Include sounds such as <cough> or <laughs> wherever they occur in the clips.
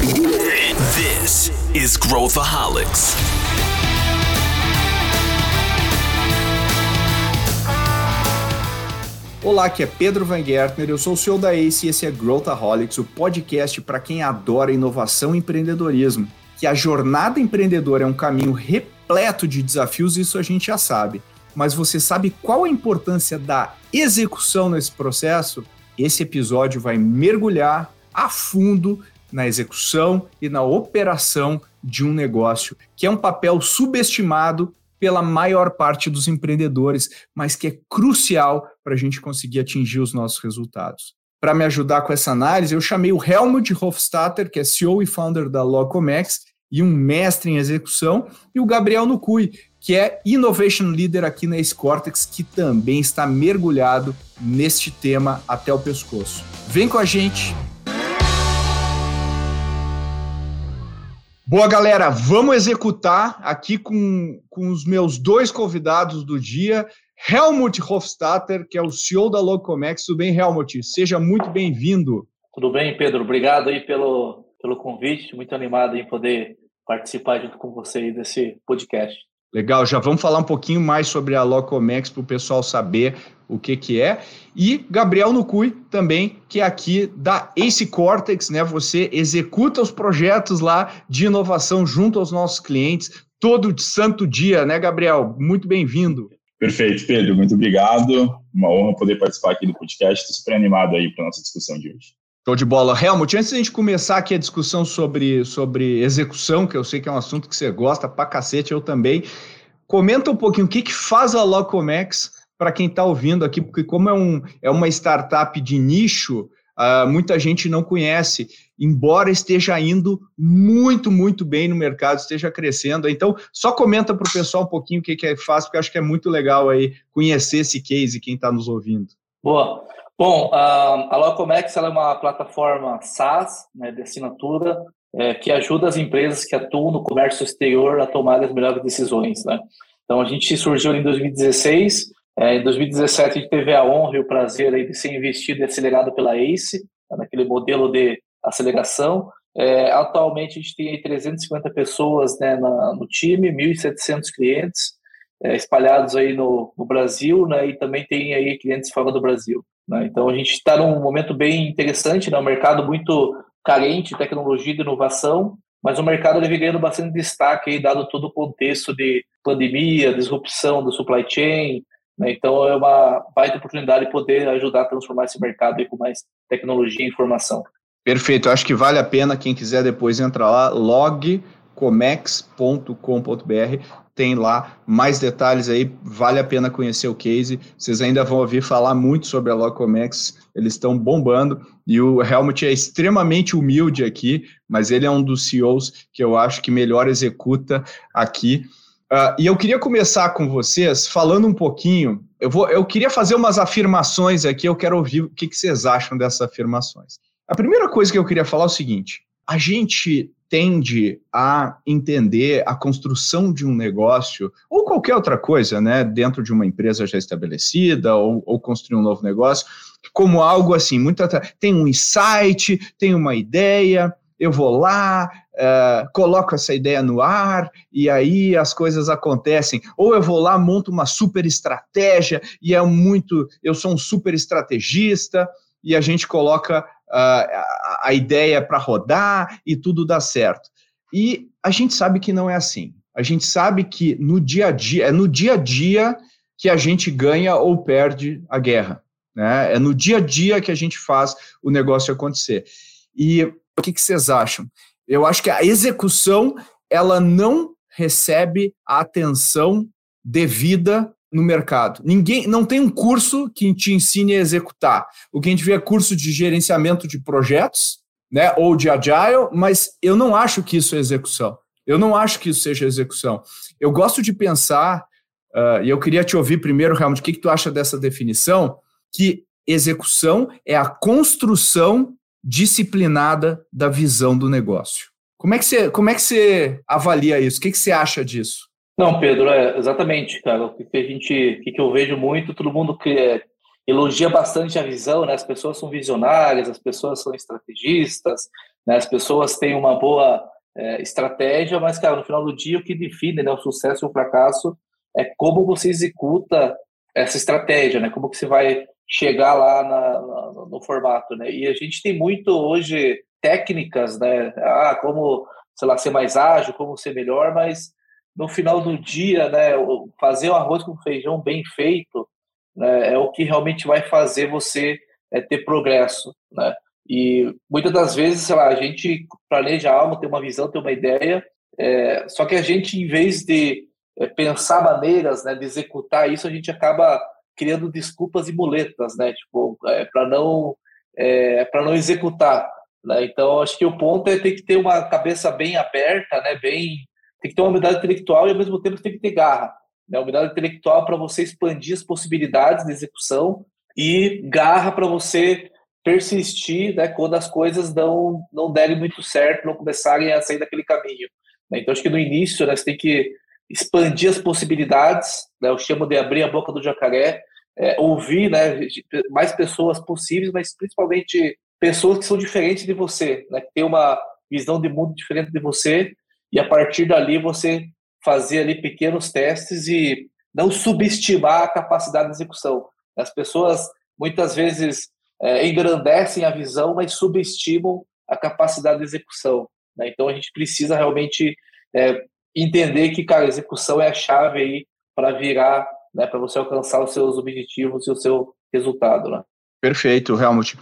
This is Growthaholics. Olá, aqui é Pedro Van Gertner, eu sou o CEO da ACE e esse é Growthaholics, o podcast para quem adora inovação e empreendedorismo. Que a jornada empreendedora é um caminho repleto de desafios, isso a gente já sabe. Mas você sabe qual a importância da execução nesse processo? Esse episódio vai mergulhar a fundo na execução e na operação de um negócio, que é um papel subestimado pela maior parte dos empreendedores, mas que é crucial para a gente conseguir atingir os nossos resultados. Para me ajudar com essa análise, eu chamei o Helmut Hofstadter, que é CEO e founder da Locomex e um mestre em execução, e o Gabriel Nukui, que é Innovation Leader aqui na Cortex, que também está mergulhado neste tema até o pescoço. Vem com a gente! Boa, galera, vamos executar aqui com, com os meus dois convidados do dia, Helmut Hofstadter, que é o CEO da Locomex. Tudo bem, Helmut? Seja muito bem-vindo. Tudo bem, Pedro. Obrigado aí pelo, pelo convite. Muito animado em poder participar junto com vocês desse podcast. Legal, já vamos falar um pouquinho mais sobre a Locomex para o pessoal saber o que, que é. E Gabriel Nucui também, que é aqui da Ace Cortex, né? Você executa os projetos lá de inovação junto aos nossos clientes todo santo dia, né, Gabriel? Muito bem-vindo. Perfeito, Pedro, muito obrigado. Uma honra poder participar aqui do podcast. Estou super animado aí para a nossa discussão de hoje. Show de bola. Helmut, antes da gente começar aqui a discussão sobre, sobre execução, que eu sei que é um assunto que você gosta pra cacete, eu também, comenta um pouquinho o que, que faz a Locomex para quem está ouvindo aqui, porque como é, um, é uma startup de nicho, uh, muita gente não conhece, embora esteja indo muito, muito bem no mercado, esteja crescendo. Então, só comenta para o pessoal um pouquinho o que, que é faz, porque acho que é muito legal aí conhecer esse case, quem está nos ouvindo. Boa. Bom, a Locomex é uma plataforma SaaS né, de assinatura é, que ajuda as empresas que atuam no comércio exterior a tomar as melhores decisões. Né? Então, a gente surgiu em 2016. É, em 2017, a gente teve a honra e o prazer aí de ser investido e acelerado pela ACE, né, naquele modelo de aceleração. É, atualmente, a gente tem 350 pessoas né, na, no time, 1.700 clientes é, espalhados aí no, no Brasil, né, e também tem aí clientes fora do Brasil. Né? Então a gente está num momento bem interessante, né? um mercado muito carente de tecnologia e de inovação, mas o mercado deve ganhando bastante destaque, aí, dado todo o contexto de pandemia, disrupção do supply chain. Né? Então é uma baita oportunidade de poder ajudar a transformar esse mercado com mais tecnologia e informação. Perfeito, acho que vale a pena quem quiser depois entrar lá, logcomex.com.br tem lá mais detalhes aí, vale a pena conhecer o case. Vocês ainda vão ouvir falar muito sobre a Locomex, eles estão bombando e o Helmut é extremamente humilde aqui, mas ele é um dos CEOs que eu acho que melhor executa aqui. Uh, e eu queria começar com vocês falando um pouquinho. Eu, vou, eu queria fazer umas afirmações aqui, eu quero ouvir o que, que vocês acham dessas afirmações. A primeira coisa que eu queria falar é o seguinte: a gente tende a entender a construção de um negócio ou qualquer outra coisa, né, dentro de uma empresa já estabelecida ou, ou construir um novo negócio, como algo assim, muito tem um insight, tem uma ideia, eu vou lá, uh, coloco essa ideia no ar e aí as coisas acontecem. Ou eu vou lá, monto uma super estratégia e é muito, eu sou um super estrategista e a gente coloca uh, a ideia para rodar e tudo dá certo. E a gente sabe que não é assim. A gente sabe que no dia a dia, é no dia a dia que a gente ganha ou perde a guerra. Né? É no dia a dia que a gente faz o negócio acontecer. E o que, que vocês acham? Eu acho que a execução ela não recebe a atenção devida no mercado. Ninguém não tem um curso que te ensine a executar. O que a gente vê é curso de gerenciamento de projetos, né, ou de agile, mas eu não acho que isso é execução. Eu não acho que isso seja execução. Eu gosto de pensar, uh, e eu queria te ouvir primeiro, Helmut, o que, que tu acha dessa definição? Que execução é a construção disciplinada da visão do negócio. Como é que você, como é que você avalia isso? O que, que você acha disso? Não, Pedro, é exatamente, cara. O que a gente, o que eu vejo muito, todo mundo que é, elogia bastante a visão, né? As pessoas são visionárias, as pessoas são estrategistas, Né? As pessoas têm uma boa é, estratégia, mas, cara, no final do dia, o que define né, o sucesso e o fracasso é como você executa essa estratégia, né? Como que você vai chegar lá na, na, no formato, né? E a gente tem muito hoje técnicas, né? Ah, como, sei lá, ser mais ágil, como ser melhor, mas no final do dia, né, fazer o arroz com feijão bem feito né, é o que realmente vai fazer você é, ter progresso, né? E muitas das vezes, sei lá, a gente planeja algo, tem uma visão, tem uma ideia, é, só que a gente, em vez de é, pensar maneiras né, de executar isso, a gente acaba criando desculpas e muletas, né? Tipo, é, para não é, para não executar. Né? Então, acho que o ponto é ter que ter uma cabeça bem aberta, né? Bem, tem que ter uma humildade intelectual e ao mesmo tempo tem que ter garra. Né? Humildade intelectual para você expandir as possibilidades de execução e garra para você persistir, né? Quando as coisas não não derem muito certo, não começarem a sair daquele caminho. Né? Então, acho que no início, né, você tem que expandir as possibilidades, né, eu chamo de abrir a boca do jacaré, é, ouvir né, mais pessoas possíveis, mas principalmente pessoas que são diferentes de você, né, que tem uma visão de mundo diferente de você, e a partir dali você fazer ali pequenos testes e não subestimar a capacidade de execução. As pessoas muitas vezes é, engrandecem a visão, mas subestimam a capacidade de execução. Né? Então a gente precisa realmente é, entender que, cara, a execução é a chave aí para virar, né, para você alcançar os seus objetivos e o seu resultado, né? Perfeito, Helmut.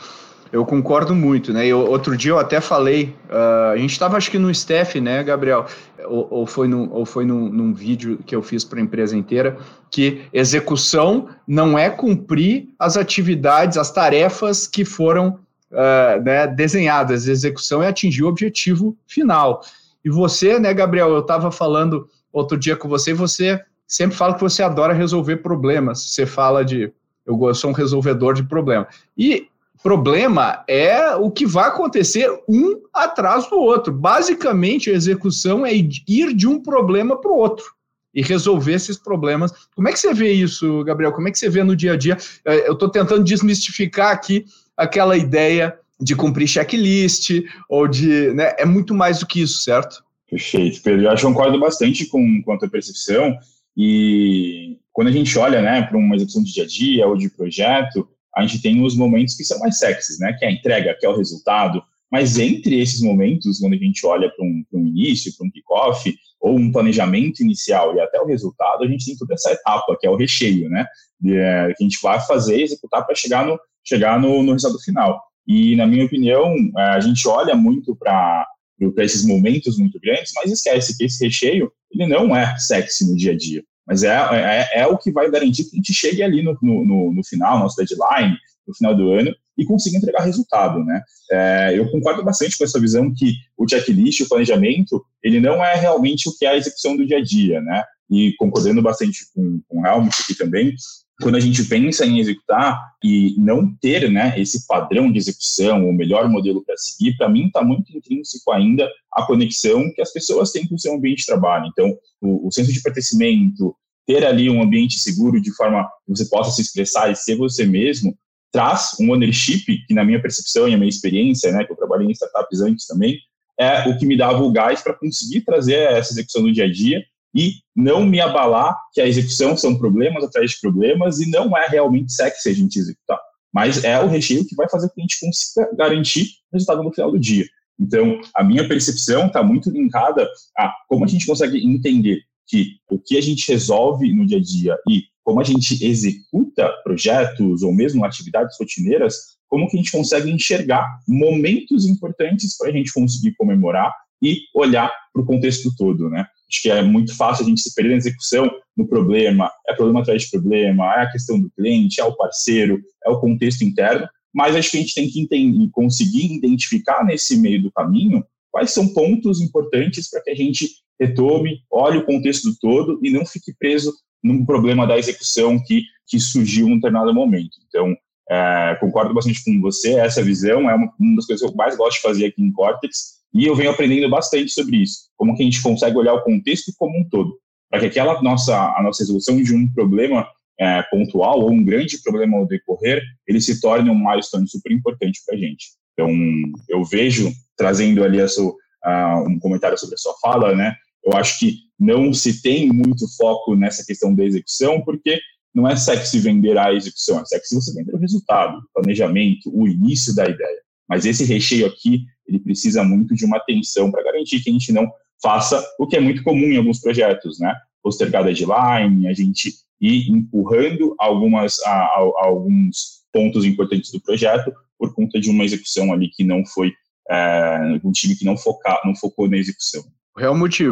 Eu concordo muito, né? Eu, outro dia eu até falei, uh, a gente estava acho que no staff, né, Gabriel? Ou, ou foi, no, ou foi num, num vídeo que eu fiz para a empresa inteira, que execução não é cumprir as atividades, as tarefas que foram uh, né, desenhadas. Execução é atingir o objetivo final. E você, né, Gabriel, eu estava falando outro dia com você, e você sempre fala que você adora resolver problemas. Você fala de eu sou um resolvedor de problema. E problema é o que vai acontecer um atrás do outro. Basicamente, a execução é ir de um problema para o outro e resolver esses problemas. Como é que você vê isso, Gabriel? Como é que você vê no dia a dia? É, eu estou tentando desmistificar aqui aquela ideia de cumprir checklist ou de. Né, é muito mais do que isso, certo? Perfeito, Pedro. Eu acho que concordo bastante com, com a tua percepção. E quando a gente olha né, para uma execução de dia a dia ou de projeto, a gente tem os momentos que são mais sexys, né? Que é a entrega, que é o resultado. Mas entre esses momentos, quando a gente olha para um, um início, para um kickoff, ou um planejamento inicial e até o resultado, a gente tem toda essa etapa, que é o recheio, né? De, é, que a gente vai fazer, executar para chegar, no, chegar no, no resultado final. E, na minha opinião, é, a gente olha muito para esses momentos muito grandes, mas esquece que esse recheio ele não é sexy no dia a dia. Mas é, é, é o que vai garantir que a gente chegue ali no, no, no final, nosso deadline, no final do ano, e consiga entregar resultado, né? É, eu concordo bastante com essa visão que o checklist, o planejamento, ele não é realmente o que é a execução do dia a dia, né? E concordando bastante com, com o Helmut aqui também, quando a gente pensa em executar e não ter né, esse padrão de execução, o melhor modelo para seguir, para mim está muito intrínseco ainda a conexão que as pessoas têm com o seu ambiente de trabalho. Então, o, o senso de pertencimento, ter ali um ambiente seguro de forma que você possa se expressar e ser você mesmo, traz um ownership que, na minha percepção e a minha experiência, né, que eu trabalhei em startups antes também, é o que me dava o gás para conseguir trazer essa execução no dia a dia e não me abalar que a execução são problemas atrás de problemas e não é realmente sexy a gente executar. Mas é o recheio que vai fazer com que a gente consiga garantir o resultado no final do dia. Então, a minha percepção está muito linkada a como a gente consegue entender que o que a gente resolve no dia a dia e como a gente executa projetos ou mesmo atividades rotineiras, como que a gente consegue enxergar momentos importantes para a gente conseguir comemorar e olhar para o contexto todo, né? Acho que é muito fácil a gente se perder na execução no problema, é problema atrás de problema, é a questão do cliente, é o parceiro, é o contexto interno, mas acho que a gente tem que entender, conseguir identificar nesse meio do caminho quais são pontos importantes para que a gente retome, olhe o contexto todo e não fique preso num problema da execução que, que surgiu em um determinado momento. Então, é, concordo bastante com você, essa visão é uma, uma das coisas que eu mais gosto de fazer aqui em Cortex, e eu venho aprendendo bastante sobre isso, como que a gente consegue olhar o contexto como um todo, para que aquela nossa a nossa resolução de um problema é, pontual ou um grande problema ao decorrer, ele se torne um milestone super importante para a gente. Então, eu vejo, trazendo ali a sua, um comentário sobre a sua fala, né? Eu acho que não se tem muito foco nessa questão da execução, porque não é sexy vender a execução, é sexy você vender o resultado, o planejamento, o início da ideia. Mas esse recheio aqui, ele precisa muito de uma atenção para garantir que a gente não faça o que é muito comum em alguns projetos, né? Postergar deadline, a gente ir empurrando algumas, a, a, alguns pontos importantes do projeto por conta de uma execução ali que não foi, é, um time que não, foca, não focou na execução. Helmut,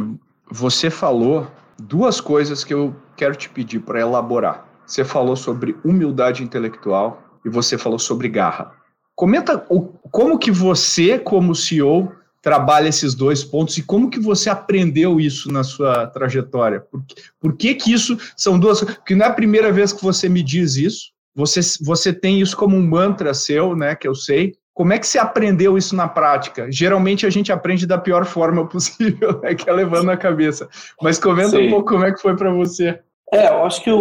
você falou duas coisas que eu quero te pedir para elaborar. Você falou sobre humildade intelectual e você falou sobre garra. Comenta o, como que você, como CEO, trabalha esses dois pontos e como que você aprendeu isso na sua trajetória? Por, por que que isso são duas... Porque não é a primeira vez que você me diz isso, você, você tem isso como um mantra seu, né, que eu sei. Como é que você aprendeu isso na prática? Geralmente a gente aprende da pior forma <laughs> possível, né, que é levando a cabeça. Mas comenta Sim. um pouco como é que foi para você. É, eu acho que o,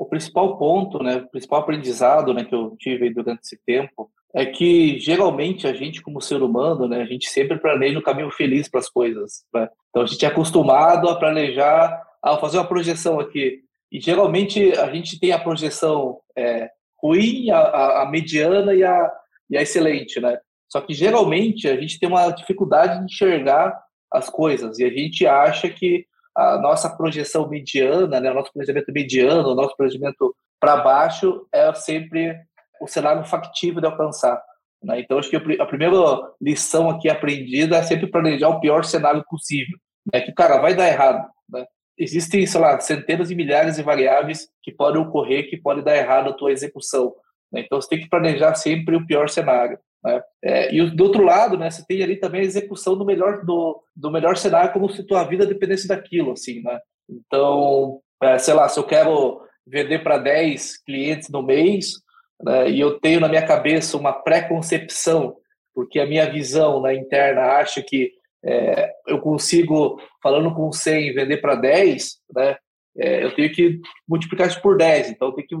o, principal ponto, né, o principal aprendizado né, que eu tive durante esse tempo é que geralmente a gente, como ser humano, né, a gente sempre planeja um caminho feliz para as coisas. Né? Então a gente é acostumado a planejar, a fazer uma projeção aqui. E geralmente a gente tem a projeção é, ruim, a, a, mediana e a, e a excelente, né? Só que geralmente a gente tem uma dificuldade de enxergar as coisas e a gente acha que a nossa projeção mediana, né, o nosso planejamento mediano, o nosso planejamento para baixo é sempre o cenário factível de alcançar. Né? Então, acho que a primeira lição aqui aprendida é sempre planejar o pior cenário possível. Né? Que, cara, vai dar errado. Né? Existem, sei lá, centenas e milhares de variáveis que podem ocorrer, que podem dar errado a tua execução. Né? Então, você tem que planejar sempre o pior cenário. Né? É, e do outro lado, né, você tem ali também a execução do melhor, do, do melhor cenário, como se tua vida dependesse daquilo. Assim, né? Então, é, sei lá, se eu quero vender para 10 clientes no mês, né, e eu tenho na minha cabeça uma pré-concepção, porque a minha visão né, interna acha que é, eu consigo, falando com 100, vender para 10, né, é, eu tenho que multiplicar isso por 10, então eu tenho que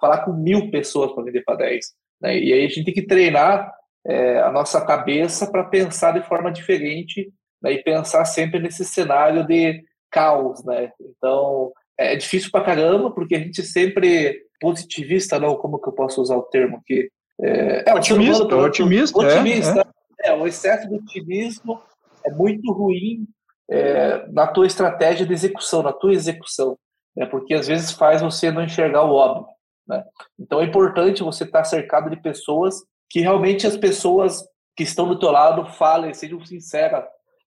falar com mil pessoas para vender para 10. Né, e aí a gente tem que treinar é, a nossa cabeça para pensar de forma diferente né, e pensar sempre nesse cenário de caos. Né? Então, é difícil para caramba, porque a gente sempre positivista, não, como que eu posso usar o termo aqui? É, é otimista, humano, otimista, otimista. É, é. é, o excesso de otimismo é muito ruim é, na tua estratégia de execução, na tua execução, né? porque às vezes faz você não enxergar o óbvio. Né? Então é importante você estar cercado de pessoas que realmente as pessoas que estão do teu lado falem, sejam sinceras,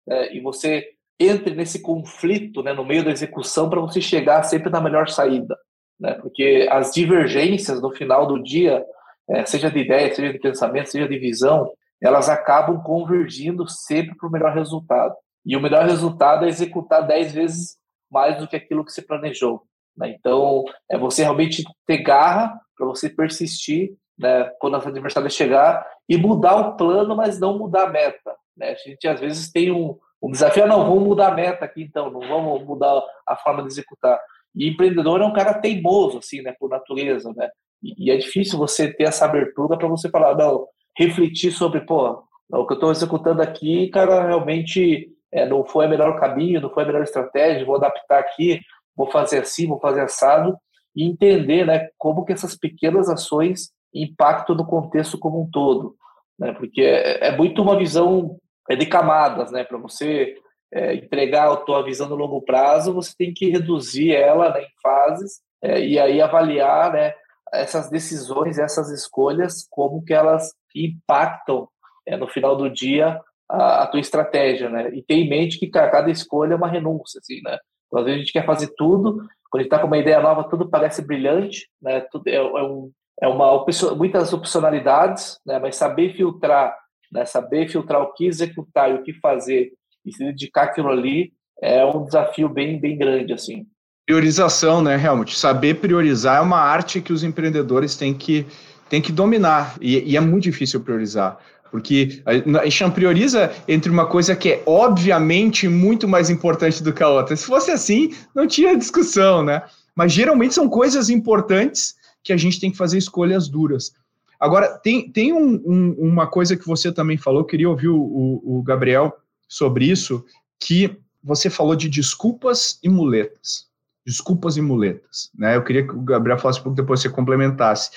né? e você entre nesse conflito né, no meio da execução para você chegar sempre na melhor saída né? porque as divergências no final do dia, é, seja de ideia, seja de pensamento, seja de visão, elas acabam convergindo sempre para o melhor resultado. E o melhor resultado é executar dez vezes mais do que aquilo que você planejou. Né? Então, é você realmente ter garra para você persistir né, quando a adversária chegar e mudar o plano, mas não mudar a meta. Né? A gente às vezes tem um, um desafio, ah, não, vamos mudar a meta aqui então, não vamos mudar a forma de executar. E empreendedor é um cara teimoso, assim, né, por natureza, né? E, é difícil você ter essa abertura para você falar, não, refletir sobre, pô, o que eu estou executando aqui, cara, realmente é, não foi o melhor caminho, não foi a melhor estratégia, vou adaptar aqui, vou fazer assim, vou fazer assado, e entender, né, como que essas pequenas ações impactam no contexto como um todo, né? Porque é, é muito uma visão é de camadas, né, para você é, entregar a tua visão no longo prazo, você tem que reduzir ela né, em fases é, e aí avaliar né, essas decisões, essas escolhas, como que elas impactam é, no final do dia a, a, tua estratégia, né? E ter em mente que cada escolha é uma renúncia, assim, né? Então, às vezes a gente quer fazer tudo, quando a gente está com uma ideia nova, tudo parece brilhante, né? Tudo é, é, um, é uma muitas opcionalidades, né? Mas saber filtrar, né? Saber filtrar o que executar e o que fazer e se dedicar aquilo ali é um desafio bem, bem grande, assim. Priorização, né, Helmut? Saber priorizar é uma arte que os empreendedores têm que, têm que dominar, e, e é muito difícil priorizar, porque a não prioriza entre uma coisa que é obviamente muito mais importante do que a outra. Se fosse assim, não tinha discussão, né? Mas geralmente são coisas importantes que a gente tem que fazer escolhas duras. Agora, tem, tem um, um, uma coisa que você também falou, queria ouvir o, o, o Gabriel sobre isso, que você falou de desculpas e muletas. Desculpas e muletas. Né? Eu queria que o Gabriel falasse um pouco depois você complementasse.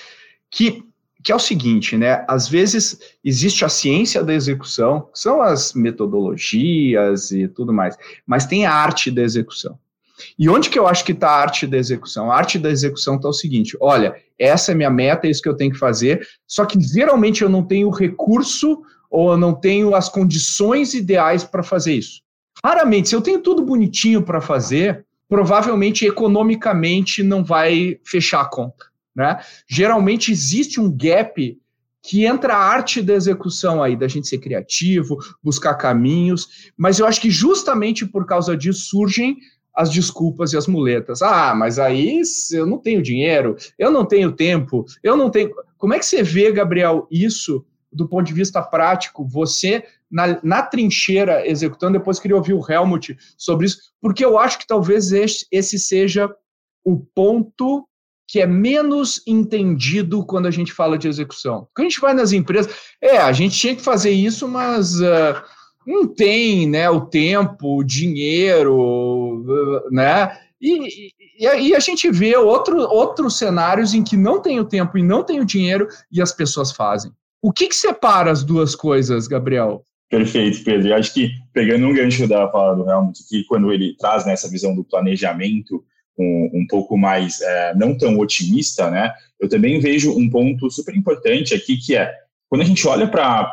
Que, que é o seguinte, né? Às vezes existe a ciência da execução, que são as metodologias e tudo mais, mas tem a arte da execução. E onde que eu acho que está a arte da execução? A arte da execução está o seguinte: olha, essa é minha meta, é isso que eu tenho que fazer, só que geralmente eu não tenho recurso ou eu não tenho as condições ideais para fazer isso. Raramente, se eu tenho tudo bonitinho para fazer, provavelmente economicamente não vai fechar a conta. Né? Geralmente existe um gap que entra a arte da execução aí, da gente ser criativo, buscar caminhos, mas eu acho que justamente por causa disso surgem as desculpas e as muletas. Ah, mas aí eu não tenho dinheiro, eu não tenho tempo, eu não tenho. Como é que você vê, Gabriel, isso do ponto de vista prático? Você na, na trincheira executando, depois queria ouvir o Helmut sobre isso, porque eu acho que talvez esse, esse seja o ponto que é menos entendido quando a gente fala de execução. Quando a gente vai nas empresas, é, a gente tinha que fazer isso, mas. Uh, não tem né, o tempo, o dinheiro, né? E, e, e, a gente vê outro, outros cenários em que não tem o tempo e não tem o dinheiro e as pessoas fazem. O que, que separa as duas coisas, Gabriel? Perfeito, Pedro. Eu acho que, pegando um gancho da fala do Helmut, que quando ele traz nessa né, visão do planejamento um, um pouco mais é, não tão otimista, né? Eu também vejo um ponto super importante aqui que é quando a gente olha para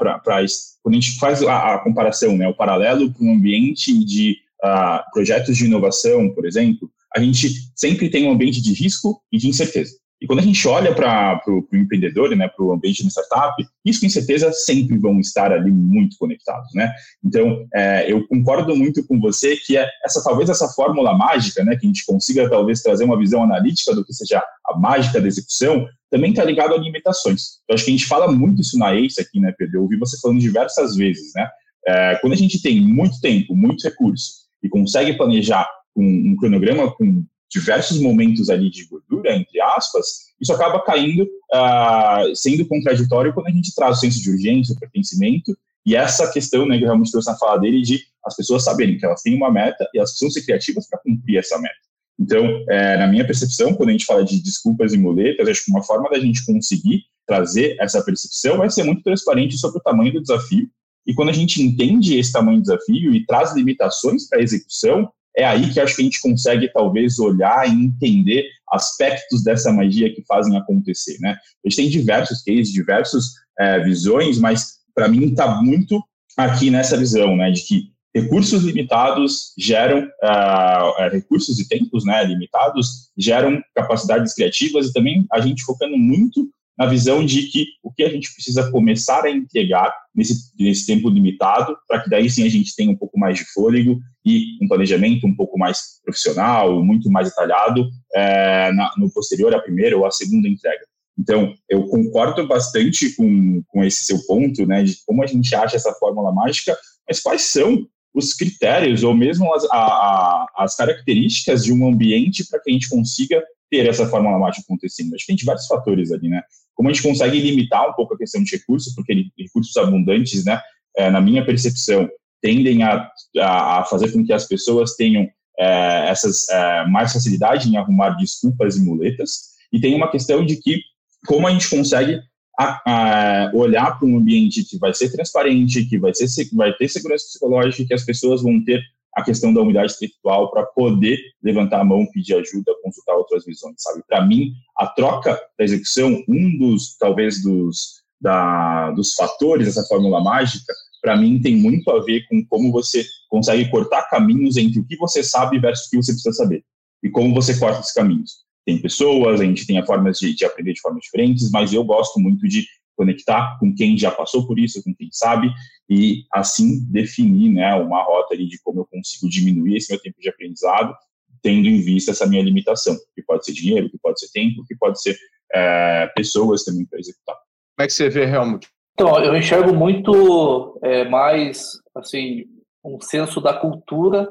quando a gente faz a, a comparação, né, o paralelo para um ambiente de uh, projetos de inovação, por exemplo, a gente sempre tem um ambiente de risco e de incerteza. E quando a gente olha para o empreendedor, né, para o ambiente de startup, isso com certeza sempre vão estar ali muito conectados, né? Então, é, eu concordo muito com você que é essa talvez essa fórmula mágica, né, que a gente consiga talvez trazer uma visão analítica do que seja a mágica da execução, também está ligado a limitações. Eu acho que a gente fala muito isso na ACE aqui, né, Pedro? Eu ouvi você falando diversas vezes, né? É, quando a gente tem muito tempo, muito recurso e consegue planejar um, um cronograma com diversos momentos ali de gordura, entre aspas, isso acaba caindo, uh, sendo contraditório quando a gente traz o senso de urgência, o pertencimento, e essa questão, né, que eu realmente trouxe na fala dele, de as pessoas saberem que elas têm uma meta e elas precisam ser criativas para cumprir essa meta. Então, é, na minha percepção, quando a gente fala de desculpas e muletas, acho que uma forma da gente conseguir trazer essa percepção vai ser muito transparente sobre o tamanho do desafio. E quando a gente entende esse tamanho do desafio e traz limitações para a execução, é aí que acho que a gente consegue talvez olhar e entender aspectos dessa magia que fazem acontecer, né? A gente tem diversos cases, diversas é, visões, mas para mim está muito aqui nessa visão, né, de que recursos limitados geram uh, recursos e tempos, né, limitados geram capacidades criativas e também a gente focando muito na visão de que o que a gente precisa começar a entregar nesse, nesse tempo limitado, para que daí sim a gente tenha um pouco mais de fôlego e um planejamento um pouco mais profissional, muito mais detalhado é, na, no posterior à primeira ou à segunda entrega. Então, eu concordo bastante com, com esse seu ponto, né, de como a gente acha essa fórmula mágica, mas quais são os critérios ou mesmo as, a, a, as características de um ambiente para que a gente consiga ter essa fórmula mágica acontecendo? Acho que tem diversos fatores ali, né? Como a gente consegue limitar um pouco a questão de recursos, porque recursos abundantes, né, é, na minha percepção, tendem a, a, fazer com que as pessoas tenham é, essas é, mais facilidade em arrumar desculpas e muletas. E tem uma questão de que como a gente consegue a, a olhar para um ambiente que vai ser transparente, que vai, ser, vai ter segurança psicológica, que as pessoas vão ter a questão da unidade espiritual para poder levantar a mão, pedir ajuda, consultar outras visões, sabe? Para mim, a troca da execução, um dos, talvez, dos, da, dos fatores dessa fórmula mágica, para mim tem muito a ver com como você consegue cortar caminhos entre o que você sabe versus o que você precisa saber. E como você corta esses caminhos. Tem pessoas, a gente tem formas de, de aprender de formas diferentes, mas eu gosto muito de conectar com quem já passou por isso, com quem sabe, e assim definir né, uma rota ali de como eu consigo diminuir esse meu tempo de aprendizado, tendo em vista essa minha limitação, que pode ser dinheiro, que pode ser tempo, que pode ser é, pessoas também para executar. Como é que você vê, Helmut? Então, eu enxergo muito é, mais, assim, um senso da cultura,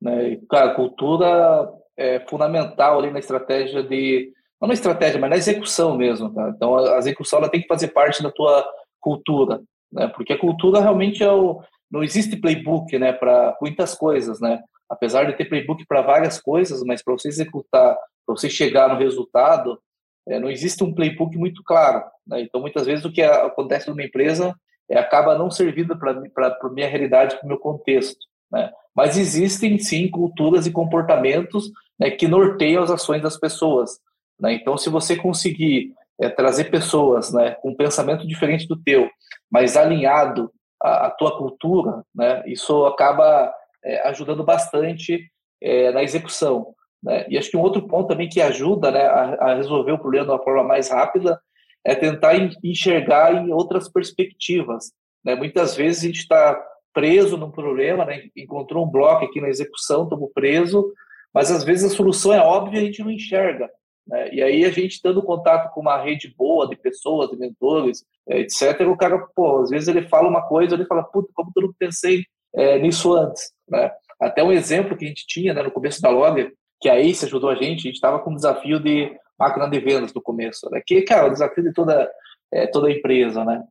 né? Cara, cultura é fundamental ali na estratégia de não na estratégia, mas na execução mesmo. Tá? Então, a execução ela tem que fazer parte da tua cultura, né? Porque a cultura realmente é o não existe playbook, né, para muitas coisas, né? Apesar de ter playbook para várias coisas, mas para você executar, para você chegar no resultado, é, não existe um playbook muito claro. Né? Então, muitas vezes o que acontece numa empresa é, acaba não servindo para a minha realidade, para o meu contexto. Né? Mas existem sim culturas e comportamentos né, que norteiam as ações das pessoas. Né? Então, se você conseguir é, trazer pessoas né, com um pensamento diferente do teu, mas alinhado à, à tua cultura, né, isso acaba é, ajudando bastante é, na execução. Né? E acho que um outro ponto também que ajuda né, a, a, resolver o problema de uma forma mais rápida é tentar enxergar em outras perspectivas. Né? Muitas vezes a gente está preso num problema, né? encontrou um bloco aqui na execução, estamos preso, mas às vezes a solução é óbvia e a gente não enxerga. Né? E aí a gente dando contato com uma rede boa de pessoas, de mentores, é, etc., o cara, pô, às vezes ele fala uma coisa, ele fala, puta, como eu não pensei é, nisso antes? Né? Até um exemplo que a gente tinha né, no começo da Log, que a Ace ajudou a gente, a gente estava com um desafio de máquina de vendas no começo, né? que, cara, o desafio de toda, é, toda empresa, né?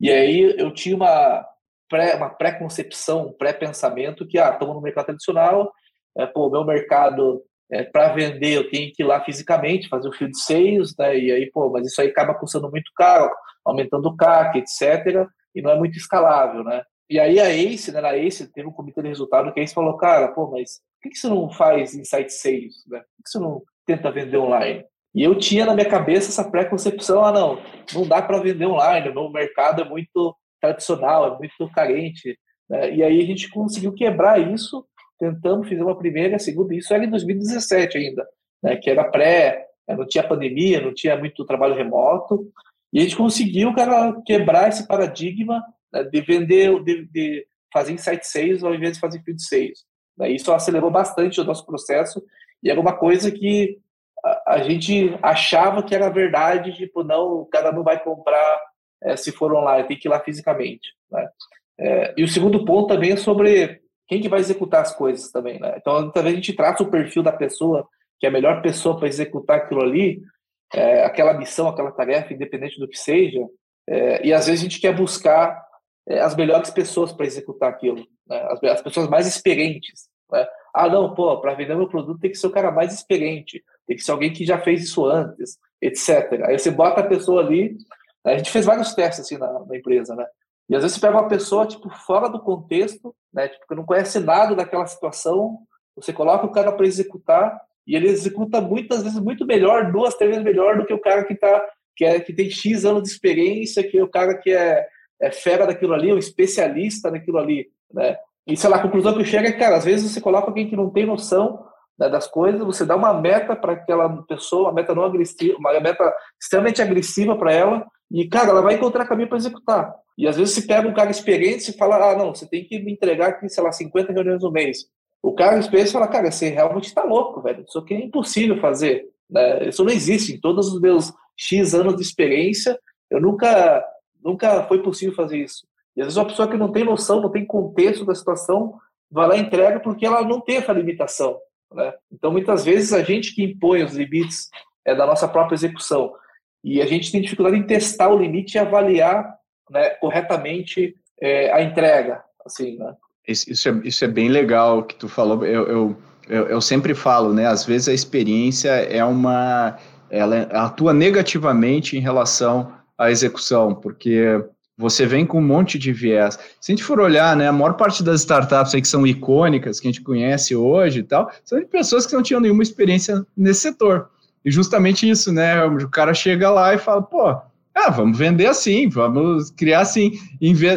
E aí eu tinha uma pré, uma pré-concepção, um pré-pensamento que, ah, estamos no mercado tradicional, é, pô, meu mercado é, para vender eu tenho que ir lá fisicamente, fazer o field sales, né? E aí, pô, mas isso aí acaba custando muito caro, aumentando o CAC, etc. E não é muito escalável, né? E aí a Ace, né, na Ace, teve um comitê de resultado que a Ace falou, cara, pô, mas por que você não faz insight sales, né? Por que você não tenta vender online? E eu tinha na minha cabeça essa pré-concepção, ah, não, não dá para vender online, o meu mercado é muito tradicional, é muito carente. Né? E aí a gente conseguiu quebrar isso tentamos, fazer uma primeira, a segunda, isso era em 2017 ainda, né, que era pré, né, não tinha pandemia, não tinha muito trabalho remoto, e a gente conseguiu, cara, quebrar esse paradigma né, de vender, de, de, fazer insight sales ao invés de fazer field sales. Né, isso acelerou bastante o nosso processo, e era uma coisa que a, a gente achava que era verdade, tipo, não, o cara não vai comprar é, se for online, tem que ir lá fisicamente. Né? É, e o segundo ponto também é sobre quem que vai executar as coisas também, né? Então, talvez a gente traça o perfil da pessoa, que é a melhor pessoa para executar aquilo ali, é, aquela missão, aquela tarefa, independente do que seja, é, e às vezes a gente quer buscar é, as melhores pessoas para executar aquilo, né? as, as, pessoas mais experientes. Né? Ah, não, pô, para vender meu produto tem que ser o cara mais experiente, tem que ser alguém que já fez isso antes, etc. Aí você bota a pessoa ali, a gente fez vários testes assim na, na empresa, né? E às vezes você pega uma pessoa, tipo, fora do contexto, né? Tipo, que não conhece nada daquela situação, você coloca o cara para executar e ele executa muitas vezes muito melhor, duas, três vezes melhor do que o cara que tá que, é, que tem X anos de experiência, que é o cara que é, é fera daquilo ali, um especialista naquilo ali, né? E sei lá, a conclusão que eu chego é que, cara, às vezes você coloca alguém que não tem noção né, das coisas, você dá uma meta para aquela pessoa, uma meta não agressiva, uma meta extremamente agressiva para ela, e, cara, ela vai encontrar caminho para executar. E às vezes se pega um cara experiente e fala, ah, não, você tem que me entregar aqui, sei lá, 50 reuniões no mês. O cara experiente fala, cara, você realmente está louco, velho. Isso aqui é impossível fazer. Né? Isso não existe. Em todos os meus X anos de experiência, eu nunca, nunca foi possível fazer isso. E às vezes uma pessoa que não tem noção, não tem contexto da situação, vai lá e entrega porque ela não tem essa limitação. Né? Então, muitas vezes, a gente que impõe os limites é, da nossa própria execução. E a gente tem dificuldade em testar o limite e avaliar né, corretamente é, a entrega, assim, né? Isso é, isso é bem legal que tu falou. Eu, eu, eu, eu, sempre falo, né? Às vezes a experiência é uma. Ela atua negativamente em relação à execução, porque você vem com um monte de viés. Se a gente for olhar, né, a maior parte das startups que são icônicas, que a gente conhece hoje e tal, são de pessoas que não tinham nenhuma experiência nesse setor. E justamente isso, né? O cara chega lá e fala, pô, ah, vamos vender assim, vamos criar assim.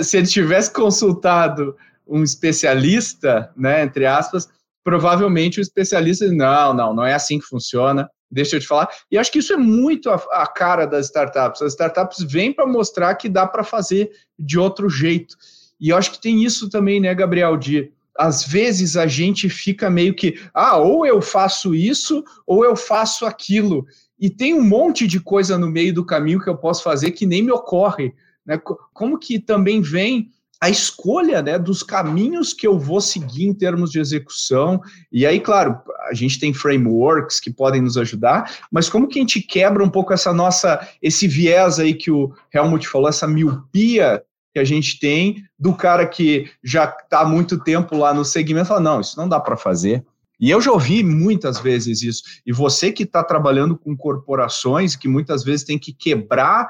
Se ele tivesse consultado um especialista, né, entre aspas, provavelmente o especialista não, não, não é assim que funciona. Deixa eu te falar. E acho que isso é muito a, a cara das startups. As startups vêm para mostrar que dá para fazer de outro jeito. E eu acho que tem isso também, né, Gabriel, de às vezes a gente fica meio que, ah, ou eu faço isso, ou eu faço aquilo e tem um monte de coisa no meio do caminho que eu posso fazer que nem me ocorre. Né? Como que também vem a escolha né, dos caminhos que eu vou seguir em termos de execução. E aí, claro, a gente tem frameworks que podem nos ajudar, mas como que a gente quebra um pouco essa nossa, esse viés aí que o Helmut falou, essa miopia que a gente tem do cara que já está há muito tempo lá no segmento, fala, não, isso não dá para fazer. E eu já ouvi muitas vezes isso. E você que está trabalhando com corporações, que muitas vezes tem que quebrar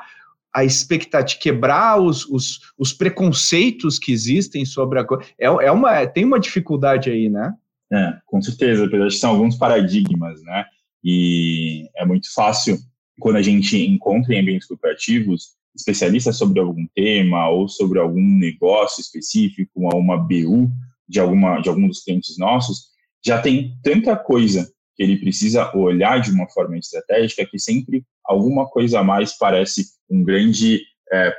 a expectativa, quebrar os, os, os preconceitos que existem sobre a coisa. É, é uma, tem uma dificuldade aí, né? É, com certeza. Acho que são alguns paradigmas, né? E é muito fácil quando a gente encontra em ambientes corporativos especialistas sobre algum tema ou sobre algum negócio específico, uma BU de alguma de algum dos clientes nossos, já tem tanta coisa que ele precisa olhar de uma forma estratégica que sempre alguma coisa a mais parece um grande é,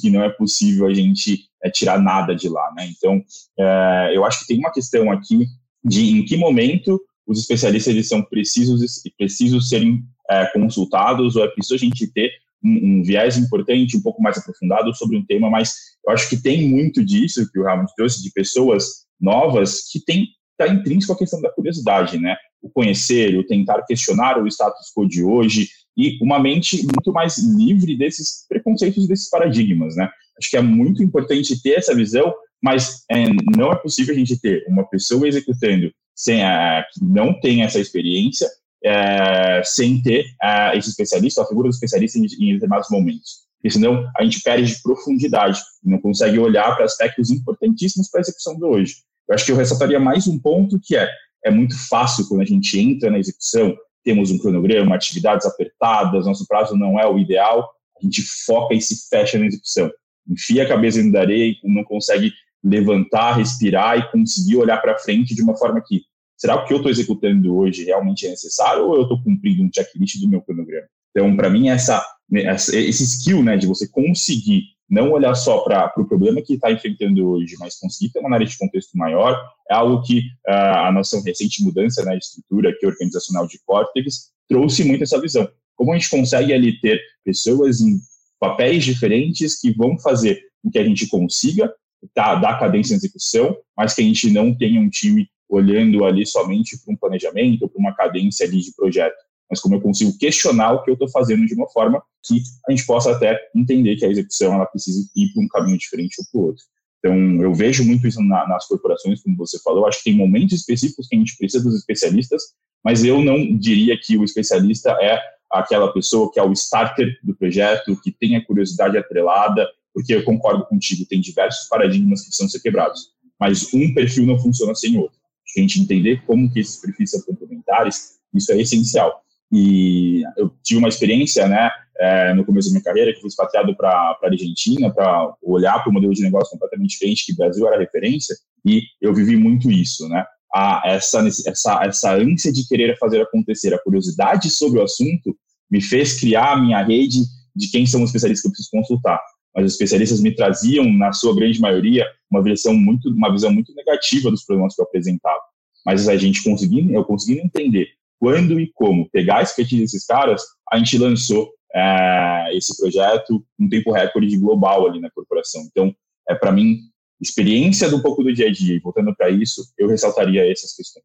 que não é possível a gente é, tirar nada de lá, né? Então, é, eu acho que tem uma questão aqui de em que momento os especialistas eles são precisos precisos serem é, consultados ou é preciso a gente ter um, um, viés importante, um pouco mais aprofundado sobre um tema, mas eu acho que tem muito disso que o Ramon trouxe de pessoas novas que tem está intrínseco a questão da curiosidade, né? O conhecer, o tentar questionar o status quo de hoje, e uma mente muito mais livre desses preconceitos, desses paradigmas, né? Acho que é muito importante ter essa visão, mas é, não é possível a gente ter uma pessoa executando sem a, que não tem essa experiência, é, sem ter a, esse especialista, a figura do especialista em, em determinados momentos. Porque senão a gente perde profundidade, não consegue olhar para aspectos importantíssimos para a execução de hoje. Eu acho que eu ressaltaria mais um ponto que é, é muito fácil quando a gente entra na execução, temos um cronograma, atividades apertadas, nosso prazo não é o ideal, a gente foca e se fecha na execução. Enfia a cabeça da areia não consegue levantar, respirar e conseguir olhar para frente de uma forma que, será o que eu estou executando hoje realmente é necessário ou eu estou cumprindo um checklist do meu cronograma? Então, para mim, essa, essa, esse skill né, de você conseguir não olhar só para o pro problema que está enfrentando hoje, mas conseguir ter uma análise de contexto maior, é algo que uh, a nossa recente mudança na estrutura aqui, organizacional de Cortex trouxe muito essa visão. Como a gente consegue ali ter pessoas em papéis diferentes que vão fazer com que a gente consiga tá, dar cadência em execução, mas que a gente não tenha um time olhando ali somente para um planejamento, para uma cadência ali de projeto mas como eu consigo questionar o que eu estou fazendo de uma forma que a gente possa até entender que a execução ela precisa ir para um caminho diferente ou para o outro. Então, eu vejo muito isso na, nas corporações, como você falou. Acho que tem momentos específicos que a gente precisa dos especialistas, mas eu não diria que o especialista é aquela pessoa que é o starter do projeto, que tem a curiosidade atrelada, porque eu concordo contigo, tem diversos paradigmas que precisam ser quebrados, mas um perfil não funciona sem outro. A gente entender como que esses perfis são complementares, isso é essencial. E eu tive uma experiência, né, é, no começo da minha carreira, que fui expatriado para a Argentina, para olhar para o modelo de negócio completamente diferente, que o Brasil era referência, e eu vivi muito isso, né? A, essa, essa, essa ânsia de querer fazer acontecer, a curiosidade sobre o assunto, me fez criar a minha rede de quem são os especialistas que eu preciso consultar. Mas os especialistas me traziam, na sua grande maioria, uma visão muito, uma visão muito negativa dos problemas que eu apresentava. Mas a gente conseguindo, eu conseguindo entender quando e como pegar a expertise desses caras, a gente lançou é, esse projeto um tempo recorde global ali na corporação. Então, é para mim, experiência do pouco do dia a dia, e voltando para isso, eu ressaltaria essas questões.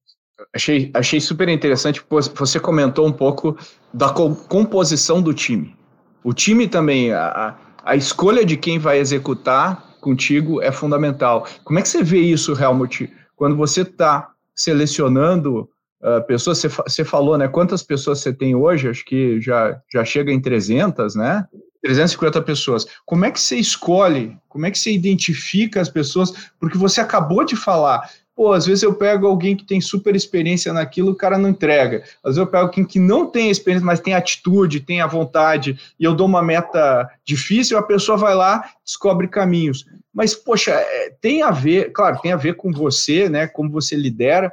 Achei, achei super interessante, você comentou um pouco da composição do time. O time também, a, a escolha de quem vai executar contigo é fundamental. Como é que você vê isso, Helmut, quando você está selecionando uh, pessoas, você, você falou, né? Quantas pessoas você tem hoje? Acho que já, já chega em 300, né? 350 pessoas. Como é que você escolhe? Como é que você identifica as pessoas? Porque você acabou de falar. Pô, às vezes eu pego alguém que tem super experiência naquilo, o cara não entrega. Às vezes eu pego alguém que não tem experiência, mas tem atitude, tem a vontade, e eu dou uma meta difícil, a pessoa vai lá, descobre caminhos. Mas, poxa, é, tem a ver, claro, tem a ver com você, né? Como você lidera,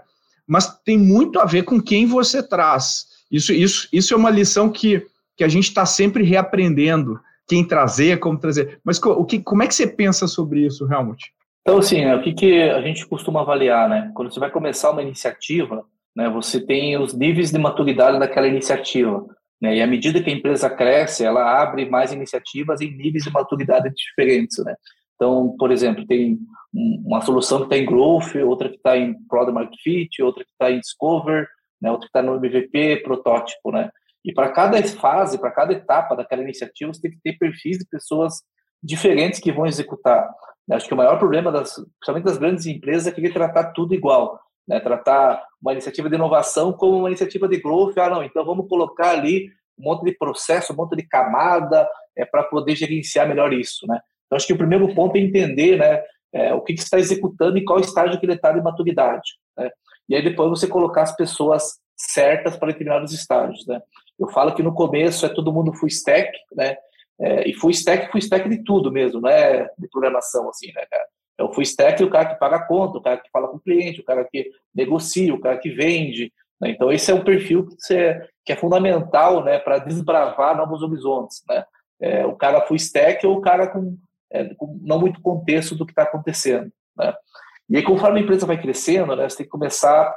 mas tem muito a ver com quem você traz. Isso, isso, isso é uma lição que, que a gente está sempre reaprendendo, quem trazer, como trazer. Mas o que, como é que você pensa sobre isso, Helmut? Então, assim, né, o que, que a gente costuma avaliar, né? Quando você vai começar uma iniciativa, né, você tem os níveis de maturidade daquela iniciativa. Né? E à medida que a empresa cresce, ela abre mais iniciativas em níveis de maturidade diferentes. Né? Então, por exemplo, tem uma solução que está em Growth, outra que está em Product Market Fit, outra que está em Discover, né, outra que está no MVP, protótipo, né? E para cada fase, para cada etapa daquela iniciativa, você tem que ter perfis de pessoas diferentes que vão executar. Acho que o maior problema, das, principalmente das grandes empresas, é querer tratar tudo igual. Né? Tratar uma iniciativa de inovação como uma iniciativa de growth. Ah, não, então vamos colocar ali um monte de processo, um monte de camada é, para poder gerenciar melhor isso. Né? Então, acho que o primeiro ponto é entender né, é, o que, que está executando e qual estágio que ele está de maturidade. Né? E aí depois você colocar as pessoas certas para determinados estágios. Né? Eu falo que no começo é todo mundo full stack, né? É, e full stack, full stack de tudo mesmo, não é de programação assim, né, cara? É o full stack o cara que paga a conta, o cara que fala com o cliente, o cara que negocia, o cara que vende. Né? Então esse é um perfil que, você, que é fundamental, né, para desbravar novos horizontes, né? É, o cara full stack ou o cara com, é, não muito contexto do que está acontecendo, né? E aí, conforme a empresa vai crescendo, né, você tem que começar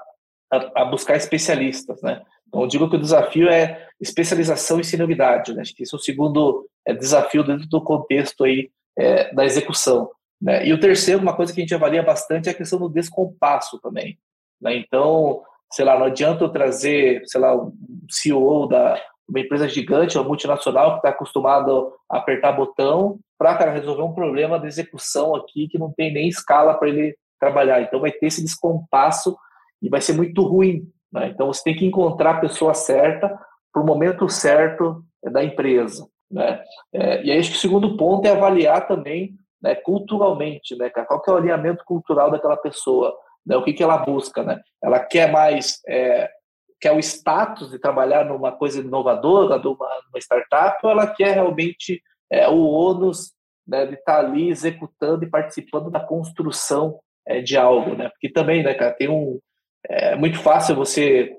a, a buscar especialistas, né? Então, eu digo que o desafio é especialização e senioridade, né? Acho que esse é o segundo é, desafio dentro do contexto aí é, da execução. Né? E o terceiro, uma coisa que a gente avalia bastante é a questão do descompasso também. Né? Então, sei lá, não adianta eu trazer, sei lá, um CEO da uma empresa gigante, uma multinacional que está acostumado a apertar botão para resolver um problema de execução aqui que não tem nem escala para ele trabalhar. Então vai ter esse descompasso e vai ser muito ruim. Né? Então você tem que encontrar a pessoa certa para o momento certo da empresa. Né? É, e aí acho que o segundo ponto é avaliar também né, culturalmente, né, Qual que é o alinhamento cultural daquela pessoa? Né? O que, que ela busca? Né? Ela quer mais é, quer o status de trabalhar numa coisa inovadora, numa, numa startup, ou ela quer realmente é, o ônus né, de estar tá ali executando e participando da construção é, de algo, né? Porque também, né, cara, tem um é muito fácil você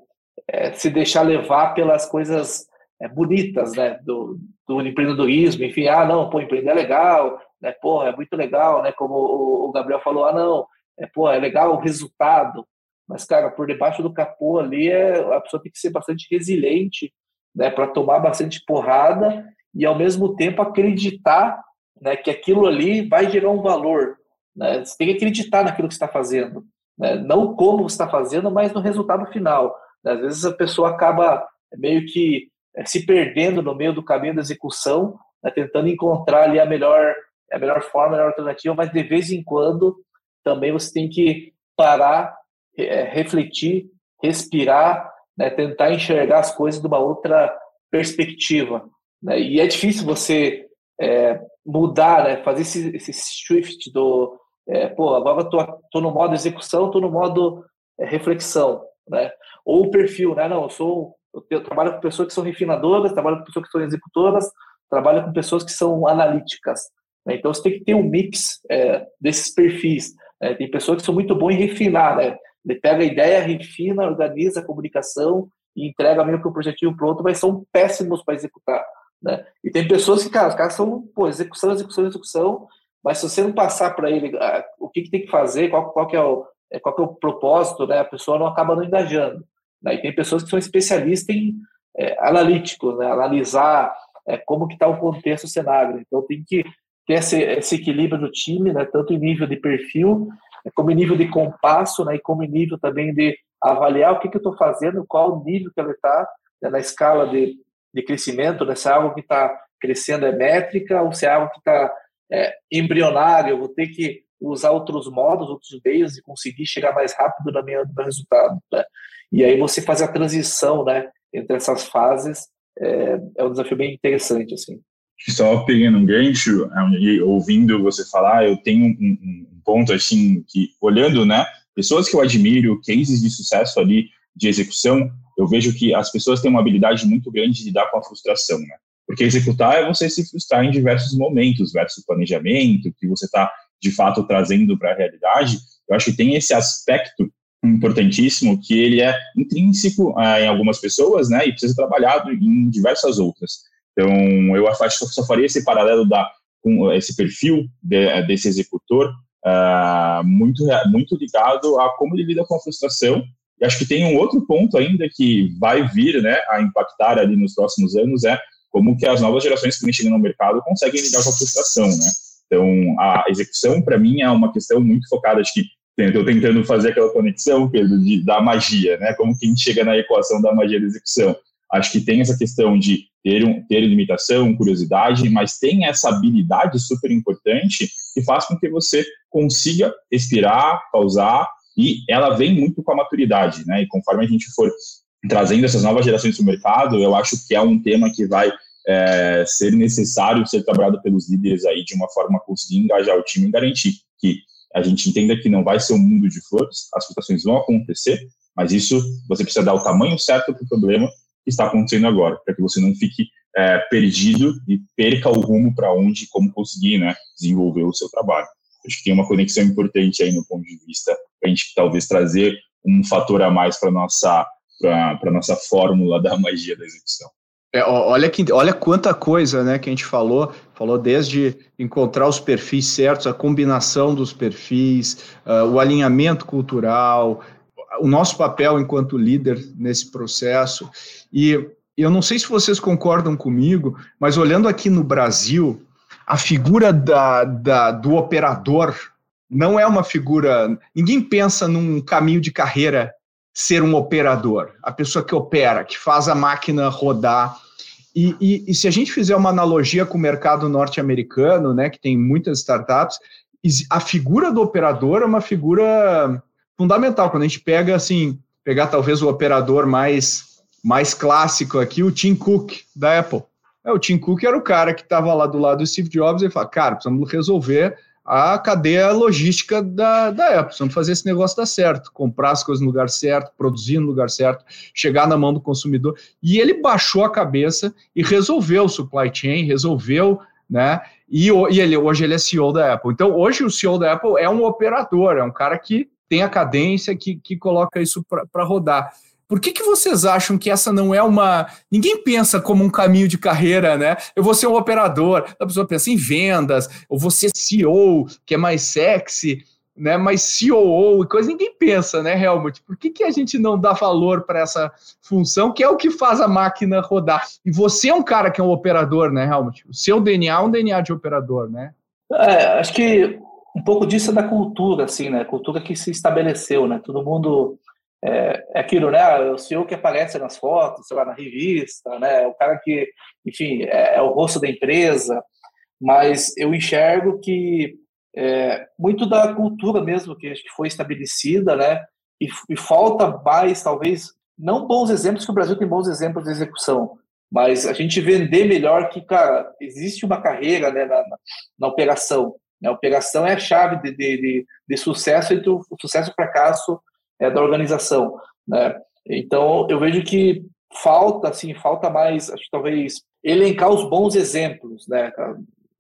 é, se deixar levar pelas coisas é, bonitas, né, do, do empreendedorismo, enfim, ah, não, pô, empreender é legal, né, pô, é muito legal, né, como o, o Gabriel falou, ah, não, é, pô, é legal o resultado, mas, cara, por debaixo do capô ali, é, a pessoa tem que ser bastante resiliente, né, para tomar bastante porrada e, ao mesmo tempo, acreditar, né, que aquilo ali vai gerar um valor, né, você tem que acreditar naquilo que está fazendo, né, não como você está fazendo, mas no resultado final. Às vezes a pessoa acaba meio que é, se perdendo no meio do caminho da execução, né, tentando encontrar ali a melhor, a melhor forma, a melhor alternativa, mas de vez em quando também você tem que parar, é, refletir, respirar, né, tentar enxergar as coisas de uma outra perspectiva. Né? E é difícil você é, mudar, né, fazer esse, esse shift do, é, pô, agora eu tô, tô no modo execução, tô no modo é, reflexão, né? Ou o perfil, né? Não, eu sou eu trabalho com pessoas que são refinadoras, trabalho com pessoas que são executoras, trabalho com pessoas que são analíticas. Né? Então você tem que ter um mix é, desses perfis. Né? Tem pessoas que são muito boas em refinar, né? Ele pega a ideia, refina, organiza a comunicação e entrega mesmo que o projetinho pronto, mas são péssimos para executar. Né? E tem pessoas que, cara, os caras são, pô, execução, execução, execução, mas se você não passar para ele ah, o que, que, tem que fazer, qual, qual, que é o, é, qual que é o propósito, né, a pessoa não acaba não engajando. Né? E tem pessoas que são especialistas em é, né, analisar é, como que está o contexto o cenário. Então tem que ter esse, esse equilíbrio no time, né, tanto em nível de perfil, é, como em nível de compasso, né, e como em nível também de avaliar o que, que eu estou fazendo, qual nível que ela está né, na escala de, de crescimento, né, se é algo que está crescendo é métrica ou se é algo que está é, embrionário, eu vou ter que usar outros modos, outros meios e conseguir chegar mais rápido na minha, no meu resultado. Né? E aí você faz a transição né, entre essas fases, é, é um desafio bem interessante. Assim. Só pegando um gancho ouvindo você falar, eu tenho um, um, ponto assim que, olhando, né, pessoas que eu admiro, cases de sucesso ali de execução, eu vejo que as pessoas têm uma habilidade muito grande de lidar com a frustração, né? Porque executar é você se frustrar em diversos momentos, versus planejamento, que você está, de fato, trazendo para a realidade. Eu acho que tem esse aspecto importantíssimo que ele é intrínseco ah, em algumas pessoas, né, e precisa ser trabalhado em diversas outras. Então, eu acho que só faria esse paralelo da, com esse perfil de, desse executor ah, muito, muito ligado a como ele lida com a frustração. E acho que tem um outro ponto ainda que vai vir né, a impactar ali nos próximos anos, é como que as novas gerações que vêm chegando no mercado conseguem lidar com a frustração, né? Então, a execução, para mim, é uma questão muito focada, acho que estou tentando fazer aquela conexão, Pedro, de, da magia, né? Como que a gente chega na equação da magia da execução. Acho que tem essa questão de ter, um, ter limitação, curiosidade, mas tem essa habilidade super importante que faz com que você consiga expirar, pausar, e ela vem muito com a maturidade, né? E conforme a gente for trazendo essas novas gerações para o mercado, eu acho que é um tema que vai é, ser necessário ser trabalhado pelos líderes aí de uma forma conseguir engajar o time e garantir que a gente entenda que não vai ser um mundo de flores, as frustrações vão acontecer, mas isso você precisa dar o tamanho certo para o problema que está acontecendo agora, para que você não fique é, perdido e perca o rumo para onde, como conseguir né, desenvolver o seu trabalho. Acho que tem uma conexão importante aí no ponto de vista a gente talvez trazer um fator a mais para nossa para nossa fórmula da magia da execução. É, olha, que, olha quanta coisa né, que a gente falou, falou desde encontrar os perfis certos, a combinação dos perfis, uh, o alinhamento cultural, o nosso papel enquanto líder nesse processo. E eu não sei se vocês concordam comigo, mas olhando aqui no Brasil, a figura da, da, do operador não é uma figura. Ninguém pensa num caminho de carreira ser um operador, a pessoa que opera, que faz a máquina rodar. E, e, e se a gente fizer uma analogia com o mercado norte-americano, né, que tem muitas startups, a figura do operador é uma figura fundamental. Quando a gente pega, assim, pegar talvez o operador mais, mais clássico aqui, o Tim Cook, da Apple. É, o Tim Cook era o cara que estava lá do lado do Steve Jobs e fala, cara, precisamos resolver a cadeia logística da, da Apple. Precisamos fazer esse negócio dar certo, comprar as coisas no lugar certo, produzir no lugar certo, chegar na mão do consumidor. E ele baixou a cabeça e resolveu o supply chain, resolveu, né? E, e ele, hoje ele é CEO da Apple. Então, hoje o CEO da Apple é um operador, é um cara que tem a cadência, que, que coloca isso para rodar. Por que, que vocês acham que essa não é uma. Ninguém pensa como um caminho de carreira, né? Eu vou ser um operador, a pessoa pensa em vendas, ou vou ser CEO, que é mais sexy, né? Mais COO e coisa, ninguém pensa, né, Helmut? Por que, que a gente não dá valor para essa função, que é o que faz a máquina rodar? E você é um cara que é um operador, né, Helmut? O seu DNA é um DNA de operador, né? É, acho que um pouco disso é da cultura, assim, né? Cultura que se estabeleceu, né? Todo mundo é, é aquilo, né? Ah, o senhor que aparece nas fotos, sei lá, na revista, né? O cara que, enfim, é, é o rosto da empresa. Mas eu enxergo que é, muito da cultura mesmo que foi estabelecida, né? E, e, falta mais, talvez, não bons exemplos, que o Brasil tem bons exemplos de execução, mas a gente vender melhor que, cara, existe uma carreira né, na, na, operação. Né? A operação é a chave de, de, de, de sucesso entre o sucesso e o fracasso é, da organização, né? Então, eu vejo que falta, assim, falta mais, acho que talvez, elencar os bons exemplos, né?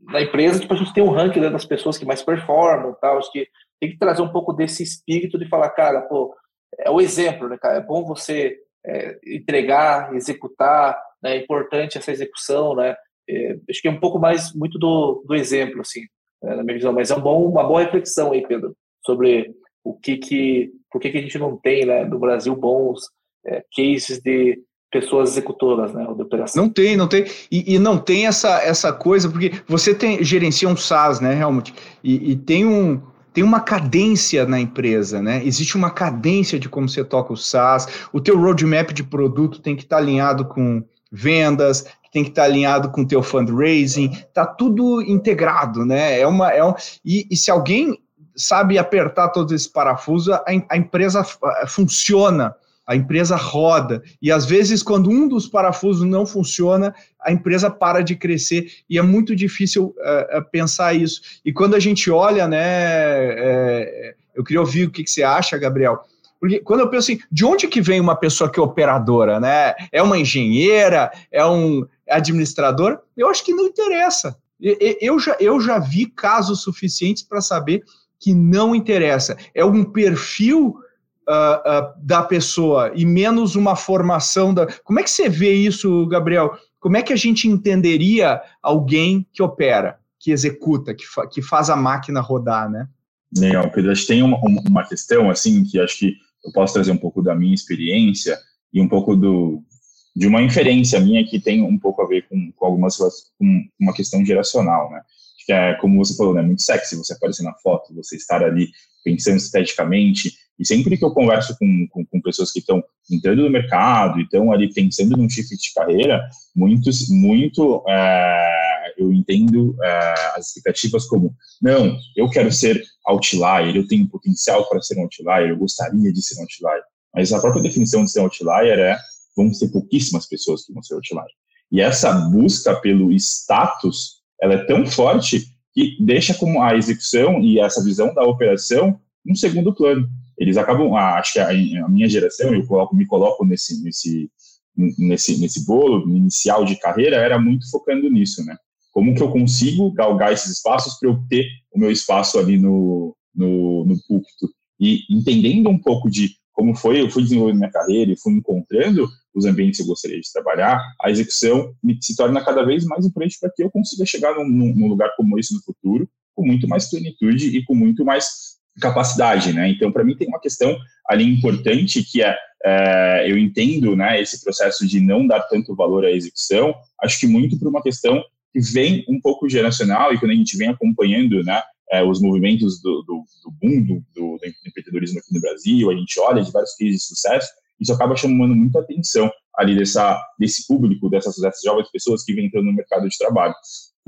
Na empresa, tipo, a gente tem um ranking né, das pessoas que mais performam, tal, acho que tem que trazer um pouco desse espírito de falar, cara, pô, é o exemplo, né, cara? É bom você é, entregar, executar, né? é importante essa execução, né? É, acho que é um pouco mais, muito do, do exemplo, assim, né, na minha visão, mas é um bom, uma boa reflexão aí, Pedro, sobre o que que, por que, que a gente não tem, né, no Brasil, bons é, cases de pessoas executoras, né, de operação. Não tem, não tem, e, e, não tem essa, essa coisa, porque você tem, gerencia um SaaS, né, Helmut, e, e tem um, tem uma cadência na empresa, né? Existe uma cadência de como você toca o SaaS, o teu roadmap de produto tem que estar alinhado com vendas, tem que estar alinhado com o teu fundraising, tá tudo integrado, né? É uma, é um, e, e se alguém sabe apertar todos esses parafusos, a, a empresa funciona, a empresa roda. E às vezes, quando um dos parafusos não funciona, a empresa para de crescer. E é muito difícil uh, pensar isso. E quando a gente olha, né, é, eu queria ouvir o que, que você acha, Gabriel. Porque quando eu penso assim, de onde que vem uma pessoa que é operadora, né? É uma engenheira? É um administrador? Eu acho que não interessa. Eu já, eu já vi casos suficientes para saber que não interessa. É um perfil uh, uh, da pessoa e menos uma formação da. Como é que você vê isso, Gabriel? Como é que a gente entenderia alguém que opera, que executa, que, fa que faz a máquina rodar, né? Legal, Pedro. Acho que tem uma, uma questão, assim, que acho que eu posso trazer um pouco da minha experiência e um pouco do, de uma inferência minha que tem um pouco a ver com, com algumas com uma questão geracional, né? Que é, como você falou, né, muito sexy você aparecer na foto, você estar ali pensando esteticamente. E sempre que eu converso com, com, com pessoas que estão entrando no mercado estão ali pensando num shift de carreira, muitos, muito é, eu entendo é, as expectativas como, não, eu quero ser outlier, eu tenho potencial para ser um outlier, eu gostaria de ser um outlier. Mas a própria definição de ser outlier é, vão ser pouquíssimas pessoas que vão ser outlier. E essa busca pelo status, ela é tão forte que deixa como a execução e essa visão da operação um segundo plano. Eles acabam, ah, acho que a, a, minha geração, eu coloco, me coloco nesse, nesse, nesse, nesse bolo inicial de carreira, era muito focando nisso, né? Como que eu consigo galgar esses espaços para eu ter o meu espaço ali no, no, no púlpito? E entendendo um pouco de como foi, eu fui desenvolvendo minha carreira e fui encontrando os ambientes que eu gostaria de trabalhar, a execução se torna cada vez mais importante para que eu consiga chegar num, num, lugar como esse no futuro, com muito mais plenitude e com muito mais capacidade, né? Então, para mim tem uma questão ali importante que é, é, eu entendo, né, esse processo de não dar tanto valor à execução, acho que muito por uma questão que vem um pouco geracional e quando a gente vem acompanhando, né, é, os movimentos do, do, do do, do, do, empreendedorismo aqui no Brasil, a gente olha de vários cases de sucesso, isso acaba chamando muita atenção ali dessa, desse público, dessas, dessas jovens pessoas que vêm entrando no mercado de trabalho.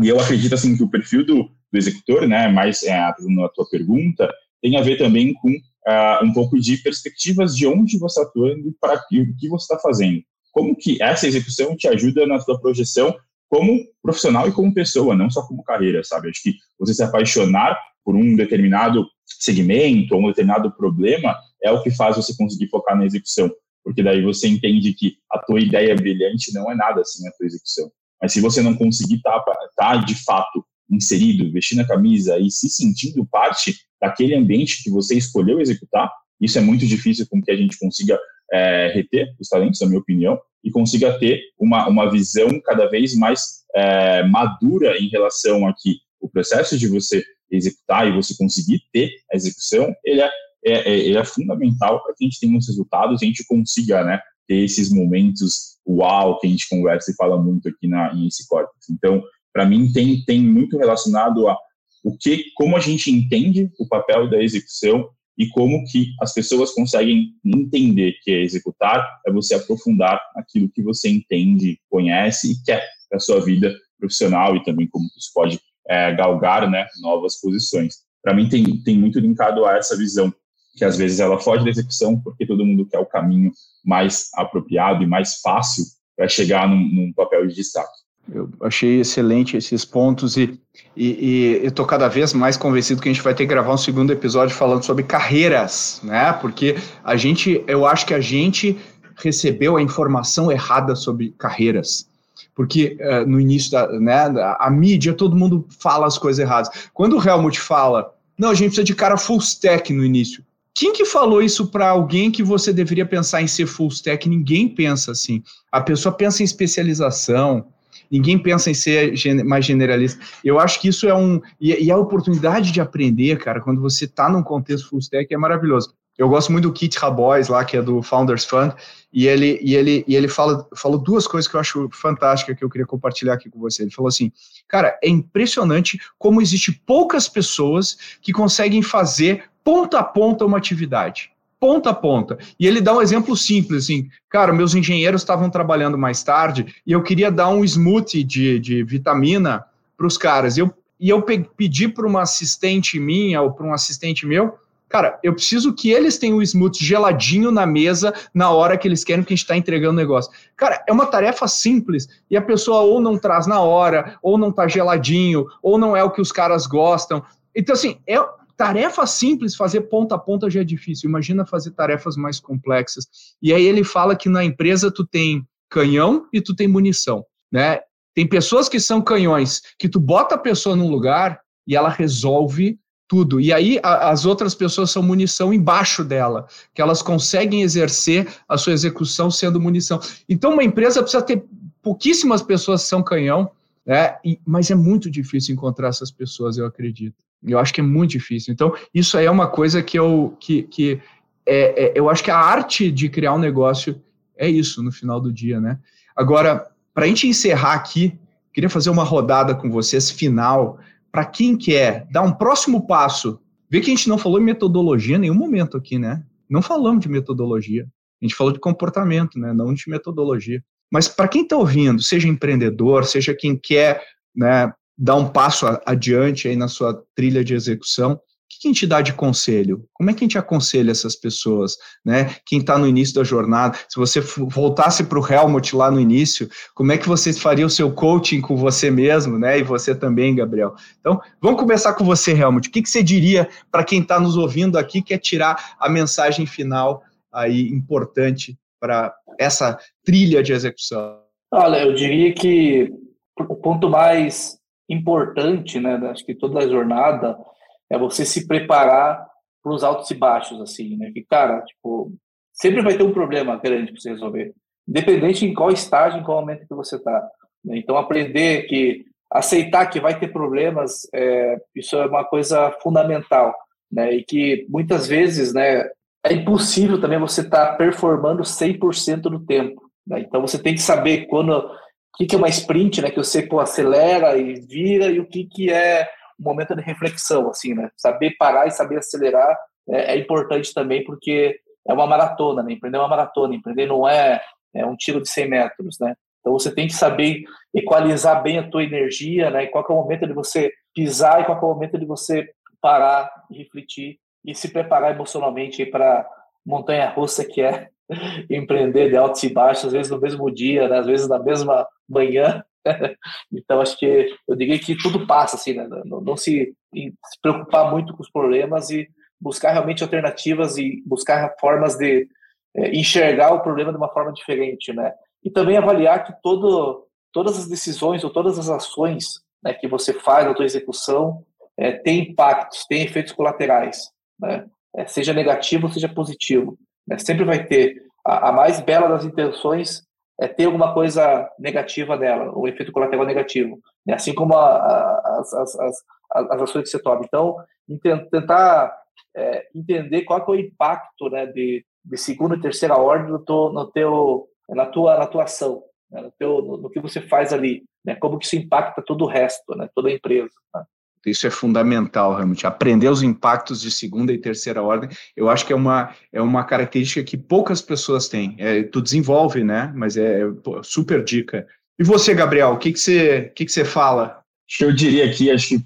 E eu acredito assim que o perfil do, do executor, né, mais é, a tua pergunta, tem a ver também com uh, um pouco de perspectivas de onde você está atuando para o que você está fazendo. Como que essa execução te ajuda na sua projeção como profissional e como pessoa, não só como carreira, sabe? Acho que você se apaixonar por um determinado segmento ou um determinado problema é o que faz você conseguir focar na execução, porque daí você entende que a tua ideia brilhante não é nada assim a tua execução. Mas se você não conseguir estar tá, tá, de fato inserido, vestindo a camisa e se sentindo parte daquele ambiente que você escolheu executar, isso é muito difícil com que a gente consiga é, reter os talentos, na minha opinião, e consiga ter uma, uma visão cada vez mais é, madura em relação a que o processo de você executar e você conseguir ter a execução, ele é, é, é ele é fundamental para que a gente tenha os resultados e a gente consiga né, ter esses momentos uau que a gente conversa e fala muito aqui na, em esse Cortex. Então, para mim, tem, tem muito relacionado a o que, como a gente entende o papel da execução e como que as pessoas conseguem entender que é executar é você aprofundar aquilo que você entende, conhece e quer para sua vida profissional e também como isso pode é, galgar né, novas posições. Para mim tem, tem muito linkado a essa visão que às vezes ela foge da execução porque todo mundo quer o caminho mais apropriado e mais fácil para chegar num, num papel de destaque. Eu achei excelente esses pontos e, e, e estou cada vez mais convencido que a gente vai ter que gravar um segundo episódio falando sobre carreiras, né? Porque a gente, eu acho que a gente recebeu a informação errada sobre carreiras. Porque uh, no início da, né, a mídia, todo mundo fala as coisas erradas. Quando o Helmut fala, não, a gente precisa de cara full stack no início. Quem que falou isso para alguém que você deveria pensar em ser full stack? Ninguém pensa assim. A pessoa pensa em especialização, ninguém pensa em ser mais generalista. Eu acho que isso é um. E, a oportunidade de aprender, cara, quando você está num contexto full stack, é maravilhoso. Eu gosto muito do Kit Rabois lá, que é do Founders Fund, e ele, e ele, e ele fala, falou duas coisas que eu acho fantásticas que eu queria compartilhar aqui com você. Ele falou assim: cara, é impressionante como existe poucas pessoas que conseguem fazer ponta a ponta uma atividade ponta a ponta. E ele dá um exemplo simples, assim, cara, meus engenheiros estavam trabalhando mais tarde e eu queria dar um smoothie de, de vitamina para os caras. E eu, e eu pedi para uma assistente minha ou para um assistente meu, cara, eu preciso que eles tenham o smoothie geladinho na mesa na hora que eles querem que a gente está entregando o negócio. Cara, é uma tarefa simples e a pessoa ou não traz na hora, ou não tá geladinho, ou não é o que os caras gostam. Então, assim, é, tarefa simples, fazer ponta a ponta já é difícil. Imagina fazer tarefas mais complexas. E aí ele fala que na empresa tu tem canhão e tu tem munição, né? Tem pessoas que são canhões, que tu bota a pessoa num lugar e ela resolve tudo. E aí a, as outras pessoas são munição embaixo dela, que elas conseguem exercer a sua execução sendo munição. Então uma empresa precisa ter pouquíssimas pessoas que são canhão, né? E, mas é muito difícil encontrar essas pessoas, eu acredito. Eu acho que é muito difícil. Então, isso aí é uma coisa que eu, que, que é, é, eu acho que a arte de criar um negócio é isso no final do dia, né? Agora, para a gente encerrar aqui, queria fazer uma rodada com vocês final para quem quer dar um próximo passo, vê que a gente não falou em metodologia em nenhum momento aqui, né? Não falamos de metodologia. A gente falou de comportamento, né? Não de metodologia. Mas para quem está ouvindo, seja empreendedor, seja quem quer né, dar um passo adiante aí na sua trilha de execução, que a gente dá de conselho? Como é que a gente aconselha essas pessoas, né? Quem está no início da jornada, se você voltasse para o Helmut lá no início, como é que você faria o seu coaching com você mesmo, né? E você também, Gabriel. Então, vamos começar com você, Helmut. O que, que você diria para quem está nos ouvindo aqui, quer tirar a mensagem final aí importante para essa trilha de execução? Olha, eu diria que o ponto mais importante, né, acho que toda a jornada é você se preparar para os altos e baixos, assim, né? Que, cara, tipo, sempre vai ter um problema grande para você resolver, independente em qual estágio, em qual momento que você está. Né? Então, aprender que aceitar que vai ter problemas, é, isso é uma coisa fundamental, né? E que muitas vezes, né, é impossível também você estar tá performando 100% do tempo. Né? Então, você tem que saber quando que, que é uma sprint, né? Que você pô, acelera e vira e o que, que é um momento de reflexão, assim, né? Saber parar e saber acelerar é, é importante também, porque é uma maratona, né? Empreender é uma maratona, empreender não é, é um tiro de 100 metros, né? Então você tem que saber equalizar bem a tua energia, né? E qual é o momento de você pisar e qual é o momento de você parar, refletir e se preparar emocionalmente para montanha russa que é <laughs> empreender de altos e baixos, às vezes no mesmo dia, né? às vezes na mesma manhã, <laughs> então, acho que eu diria que tudo passa, assim, né? Não, não se, se, preocupar muito com os problemas e buscar realmente alternativas e buscar formas de é, enxergar o problema de uma forma diferente, né? E também avaliar que todo, todas as decisões ou todas as ações né, que você faz na sua execução é, tem impactos, tem efeitos colaterais, né? É, seja negativo, seja positivo. Né? Sempre vai ter a, a mais bela das intenções é, ter alguma coisa negativa dela, o efeito colateral negativo, né? assim como a, a, as, as, as, as, ações que você toma. Então, tentar é, entender qual é o impacto né, de, de segunda e terceira ordem no, teu, no teu, na, tua, na tua ação, né, no, teu, no, no, que você faz ali, né, como que isso impacta todo o resto, né, toda a empresa. Né? Isso é fundamental, realmente. Aprender os impactos de segunda e terceira ordem, eu acho que é uma, é uma característica que poucas pessoas têm. É, tu desenvolve, né? Mas é pô, super dica. E você, Gabriel, o que, que, você, que, que você fala? Eu diria aqui, acho que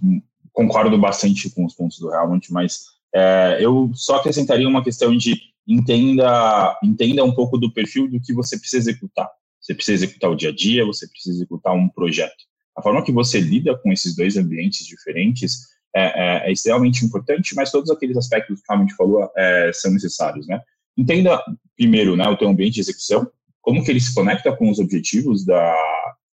concordo bastante com os pontos do Helmut, mas é, eu só acrescentaria uma questão de entenda, entenda um pouco do perfil do que você precisa executar. Você precisa executar o dia a dia, você precisa executar um projeto. A forma que você lida com esses dois ambientes diferentes é, é, é extremamente importante, mas todos aqueles aspectos que a gente falou é, são necessários, né? Entenda primeiro, né, o teu ambiente de execução, como que ele se conecta com os objetivos da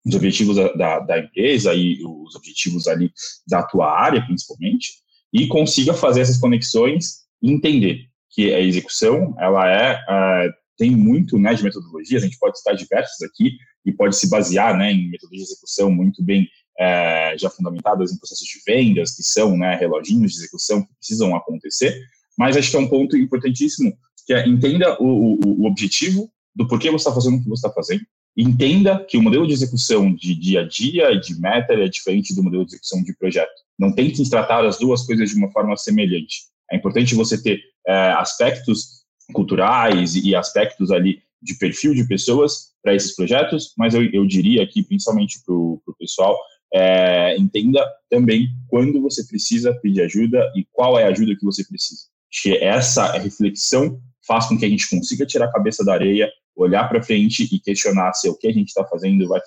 os objetivos da, da, da empresa e os objetivos ali da tua área, principalmente, e consiga fazer essas conexões e entender que a execução, ela é, é tem muito né, de metodologias, a gente pode citar diversas aqui, e pode se basear né, em metodologias de execução muito bem é, já fundamentadas em processos de vendas, que são né, reloginhos de execução que precisam acontecer, mas acho que é um ponto importantíssimo, que é entenda o, o, o objetivo do porquê você está fazendo o que você está fazendo, entenda que o modelo de execução de dia a dia de meta é diferente do modelo de execução de projeto. Não tente tratar as duas coisas de uma forma semelhante. É importante você ter é, aspectos culturais e aspectos ali de perfil de pessoas para esses projetos, mas eu, eu diria aqui, principalmente para o pessoal, é, entenda também quando você precisa pedir ajuda e qual é a ajuda que você precisa. Que essa reflexão faz com que a gente consiga tirar a cabeça da areia, olhar para frente e questionar se o que a gente está fazendo vai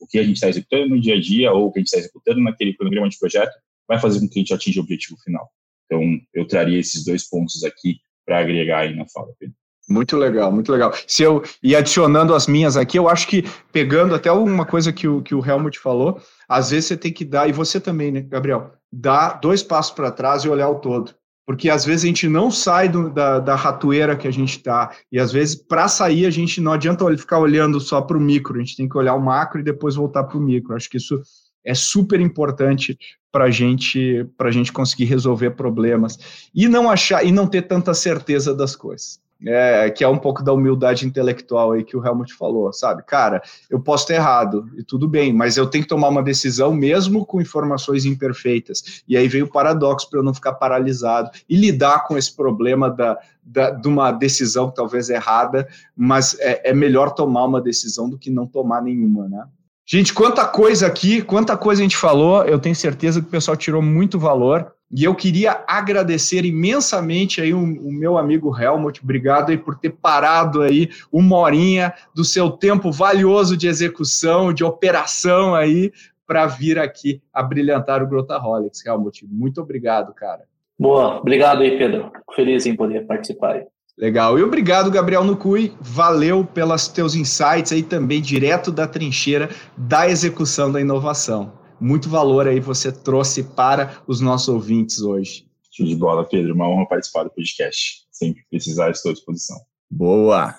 o que a gente está executando no dia a dia ou o que a gente está executando naquele programa de projeto vai fazer com que a gente atinja o objetivo final. Então, eu traria esses dois pontos aqui para agregar aí na fala, Pedro. Muito legal, muito legal. Se eu ir adicionando as minhas aqui, eu acho que pegando até uma coisa que o, que o Helmut falou, às vezes você tem que dar, e você também, né, Gabriel, dar dois passos para trás e olhar o todo. Porque às vezes a gente não sai do, da, da ratoeira que a gente está, e às vezes para sair a gente não adianta ficar olhando só para o micro, a gente tem que olhar o macro e depois voltar para o micro. Acho que isso é super importante para gente, a gente conseguir resolver problemas e não achar e não ter tanta certeza das coisas. é, que é um pouco da humildade intelectual aí que o Helmut falou, sabe? Cara, eu posso ter errado, e tudo bem, mas eu tenho que tomar uma decisão mesmo com informações imperfeitas. E aí veio o paradoxo para eu não ficar paralisado e lidar com esse problema da, da, de uma decisão talvez errada, mas é, é melhor tomar uma decisão do que não tomar nenhuma, né? Gente, quanta coisa aqui, quanta coisa a gente falou, eu tenho certeza que o pessoal tirou muito valor. E eu queria agradecer imensamente aí o, o, meu amigo Helmut, obrigado aí por ter parado aí uma horinha do seu tempo valioso de execução, de operação aí, para vir aqui a brilhantar o Grotaholics. Helmut, muito obrigado, cara. Boa, obrigado aí, Pedro. Feliz em poder participar aí. Legal. E obrigado, Gabriel Nucui. Valeu pelos teus insights aí também direto da trincheira da execução da inovação muito valor aí você trouxe para os nossos ouvintes hoje. Show de bola, Pedro. Uma honra participar do podcast. Sempre precisar, estou à disposição. Boa!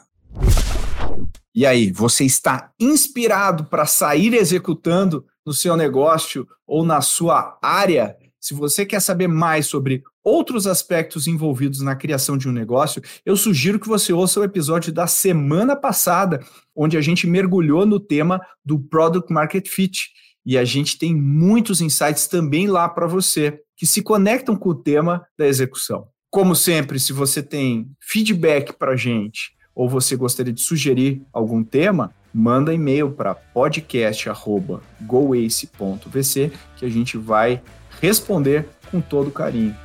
E aí, você está inspirado para sair executando no seu negócio ou na sua área? Se você quer saber mais sobre outros aspectos envolvidos na criação de um negócio, eu sugiro que você ouça o episódio da semana passada, onde a gente mergulhou no tema do Product Market Fit. E a gente tem muitos insights também lá para você que se conectam com o tema da execução. Como sempre, se você tem feedback para a gente ou você gostaria de sugerir algum tema, manda e-mail para podcast@goace.vc que a gente vai responder com todo carinho.